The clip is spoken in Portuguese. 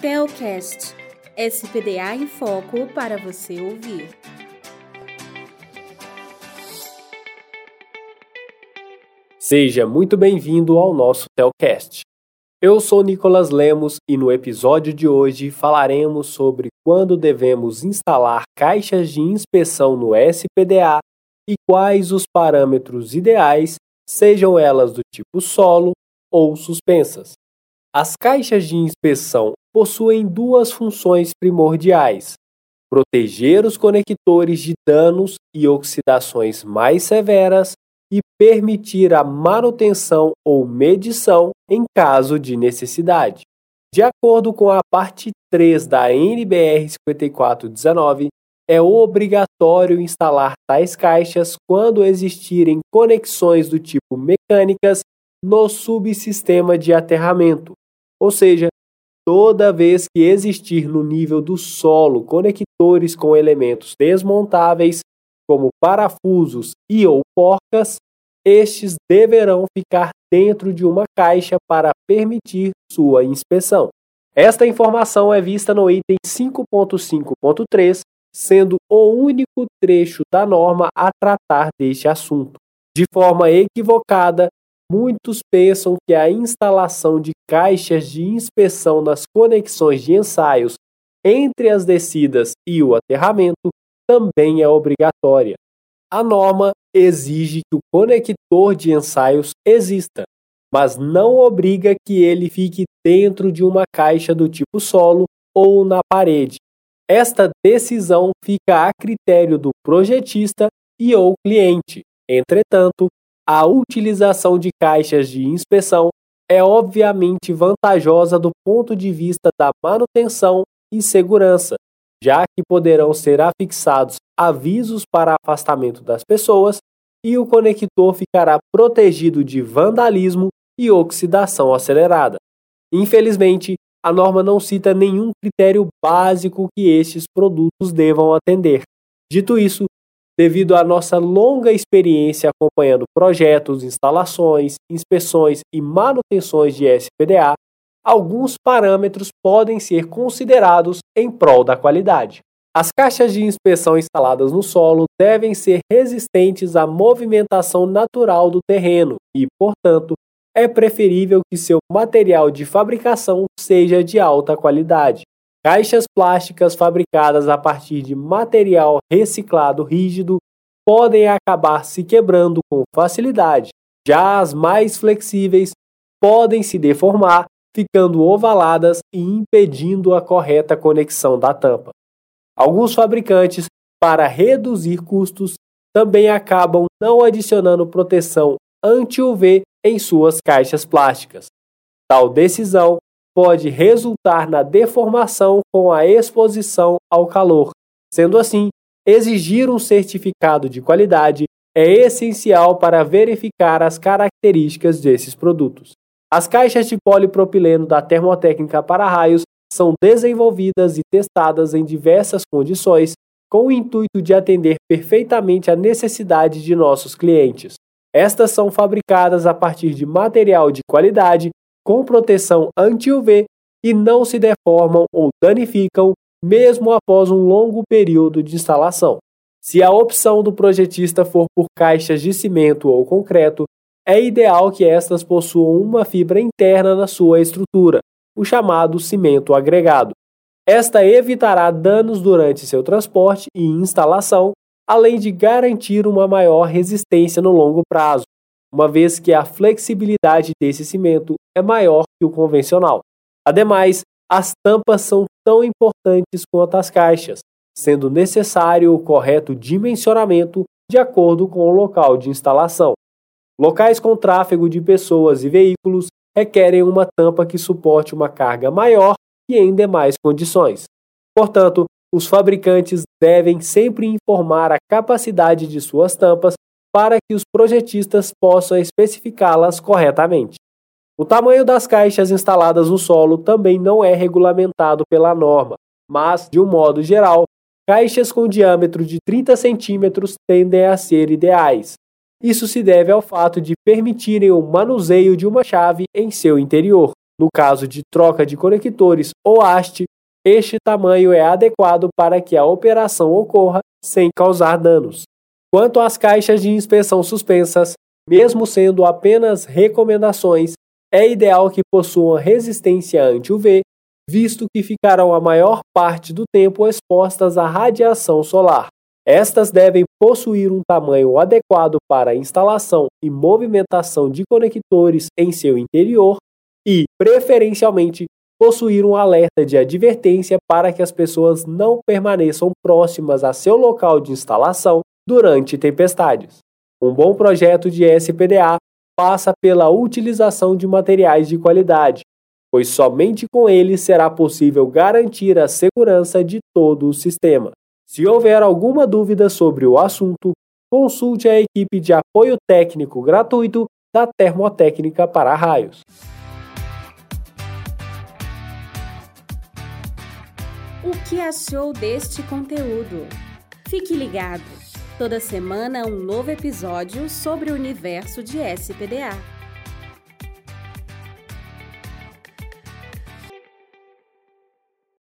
Telcast SPDA em Foco para você ouvir. Seja muito bem-vindo ao nosso Telcast. Eu sou Nicolas Lemos e no episódio de hoje falaremos sobre quando devemos instalar caixas de inspeção no SPDA e quais os parâmetros ideais, sejam elas do tipo solo ou suspensas. As caixas de inspeção possuem duas funções primordiais: proteger os conectores de danos e oxidações mais severas e permitir a manutenção ou medição em caso de necessidade. De acordo com a parte 3 da NBR 5419, é obrigatório instalar tais caixas quando existirem conexões do tipo mecânicas no subsistema de aterramento, ou seja, toda vez que existir no nível do solo conectores com elementos desmontáveis, como parafusos e ou porcas, estes deverão ficar dentro de uma caixa para permitir sua inspeção. Esta informação é vista no item 5.5.3, sendo o único trecho da norma a tratar deste assunto. De forma equivocada, Muitos pensam que a instalação de caixas de inspeção nas conexões de ensaios entre as descidas e o aterramento também é obrigatória. A norma exige que o conector de ensaios exista, mas não obriga que ele fique dentro de uma caixa do tipo solo ou na parede. Esta decisão fica a critério do projetista e ou cliente. Entretanto, a utilização de caixas de inspeção é obviamente vantajosa do ponto de vista da manutenção e segurança, já que poderão ser afixados avisos para afastamento das pessoas e o conector ficará protegido de vandalismo e oxidação acelerada. Infelizmente, a norma não cita nenhum critério básico que estes produtos devam atender. Dito isso, devido à nossa longa experiência acompanhando projetos, instalações, inspeções e manutenções de SPDA, alguns parâmetros podem ser considerados em prol da qualidade. As caixas de inspeção instaladas no solo devem ser resistentes à movimentação natural do terreno e, portanto, é preferível que seu material de fabricação seja de alta qualidade. Caixas plásticas fabricadas a partir de material reciclado rígido podem acabar se quebrando com facilidade. Já as mais flexíveis podem se deformar, ficando ovaladas e impedindo a correta conexão da tampa. Alguns fabricantes, para reduzir custos, também acabam não adicionando proteção anti-UV em suas caixas plásticas. Tal decisão pode resultar na deformação com a exposição ao calor. Sendo assim, exigir um certificado de qualidade é essencial para verificar as características desses produtos. As caixas de polipropileno da Termotécnica para raios são desenvolvidas e testadas em diversas condições com o intuito de atender perfeitamente a necessidade de nossos clientes. Estas são fabricadas a partir de material de qualidade com proteção anti-UV e não se deformam ou danificam mesmo após um longo período de instalação. Se a opção do projetista for por caixas de cimento ou concreto, é ideal que estas possuam uma fibra interna na sua estrutura, o chamado cimento agregado. Esta evitará danos durante seu transporte e instalação, além de garantir uma maior resistência no longo prazo, uma vez que a flexibilidade desse cimento é maior que o convencional. Ademais, as tampas são tão importantes quanto as caixas, sendo necessário o correto dimensionamento de acordo com o local de instalação. Locais com tráfego de pessoas e veículos requerem uma tampa que suporte uma carga maior e em demais condições. Portanto, os fabricantes devem sempre informar a capacidade de suas tampas para que os projetistas possam especificá-las corretamente. O tamanho das caixas instaladas no solo também não é regulamentado pela norma, mas, de um modo geral, caixas com diâmetro de 30 centímetros tendem a ser ideais. Isso se deve ao fato de permitirem o manuseio de uma chave em seu interior. No caso de troca de conectores ou haste, este tamanho é adequado para que a operação ocorra sem causar danos. Quanto às caixas de inspeção suspensas, mesmo sendo apenas recomendações, é ideal que possuam resistência anti-UV, visto que ficarão a maior parte do tempo expostas à radiação solar. Estas devem possuir um tamanho adequado para a instalação e movimentação de conectores em seu interior e, preferencialmente, possuir um alerta de advertência para que as pessoas não permaneçam próximas a seu local de instalação durante tempestades. Um bom projeto de SPDA passa pela utilização de materiais de qualidade, pois somente com eles será possível garantir a segurança de todo o sistema. Se houver alguma dúvida sobre o assunto, consulte a equipe de apoio técnico gratuito da Termotécnica para Raios. O que achou deste conteúdo? Fique ligado! Toda semana um novo episódio sobre o universo de SPDA.